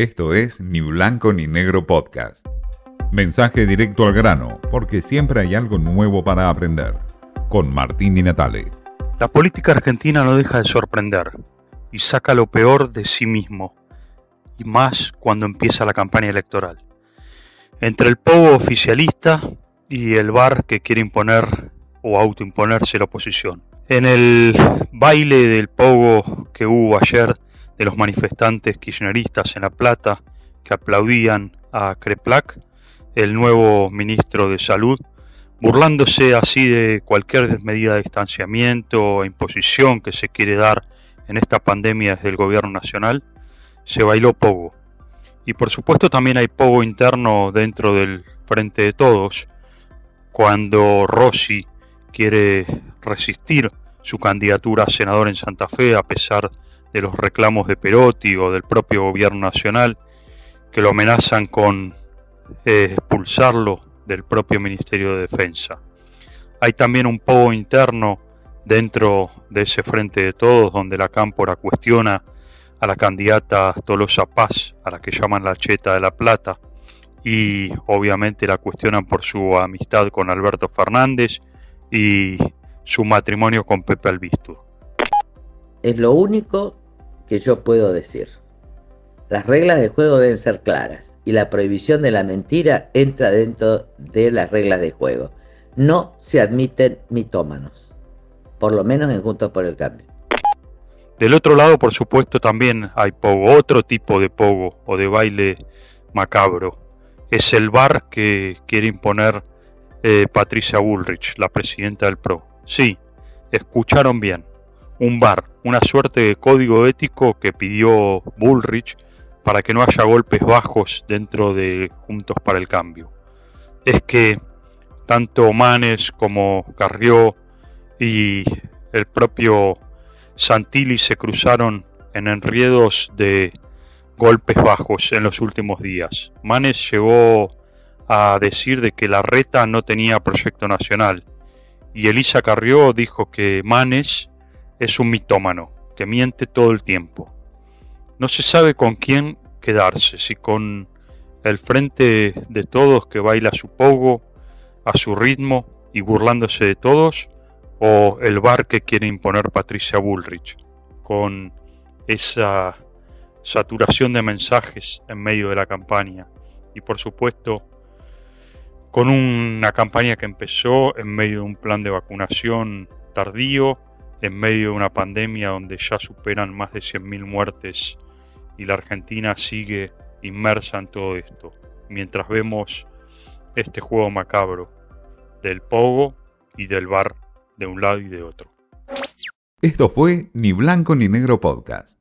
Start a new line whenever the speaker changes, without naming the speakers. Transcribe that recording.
Esto es Ni Blanco ni Negro Podcast. Mensaje directo al grano, porque siempre hay algo nuevo para aprender. Con Martín Di Natale.
La política argentina no deja de sorprender y saca lo peor de sí mismo, y más cuando empieza la campaña electoral. Entre el pogo oficialista y el bar que quiere imponer o autoimponerse la oposición. En el baile del pogo que hubo ayer de los manifestantes kirchneristas en La Plata que aplaudían a Creplac, el nuevo ministro de Salud, burlándose así de cualquier medida de distanciamiento o imposición que se quiere dar en esta pandemia desde el gobierno nacional, se bailó pogo. Y por supuesto también hay pogo interno dentro del Frente de Todos, cuando Rossi quiere resistir su candidatura a senador en Santa Fe a pesar de los reclamos de Perotti o del propio gobierno nacional que lo amenazan con eh, expulsarlo del propio Ministerio de Defensa. Hay también un poco interno dentro de ese frente de todos donde la cámpora cuestiona a la candidata Tolosa Paz, a la que llaman la Cheta de la Plata, y obviamente la cuestionan por su amistad con Alberto Fernández y su matrimonio con Pepe Albistu.
Es lo único que yo puedo decir. Las reglas del juego deben ser claras y la prohibición de la mentira entra dentro de las reglas de juego. No se admiten mitómanos, por lo menos en Juntos por el Cambio.
Del otro lado, por supuesto, también hay pogo, otro tipo de pogo o de baile macabro. Es el bar que quiere imponer eh, Patricia Bullrich, la presidenta del PRO. Sí, escucharon bien. Un bar, una suerte de código ético que pidió Bullrich para que no haya golpes bajos dentro de Juntos para el Cambio. Es que tanto Manes como Carrió y el propio Santilli se cruzaron en enriedos de golpes bajos en los últimos días. Manes llegó a decir de que la reta no tenía proyecto nacional y Elisa Carrió dijo que Manes es un mitómano, que miente todo el tiempo. No se sabe con quién quedarse, si con el frente de todos que baila su pogo a su ritmo y burlándose de todos, o el bar que quiere imponer Patricia Bullrich, con esa saturación de mensajes en medio de la campaña y por supuesto con una campaña que empezó en medio de un plan de vacunación tardío, en medio de una pandemia donde ya superan más de 100.000 muertes y la Argentina sigue inmersa en todo esto, mientras vemos este juego macabro del pogo y del bar de un lado y de otro.
Esto fue Ni Blanco ni Negro Podcast.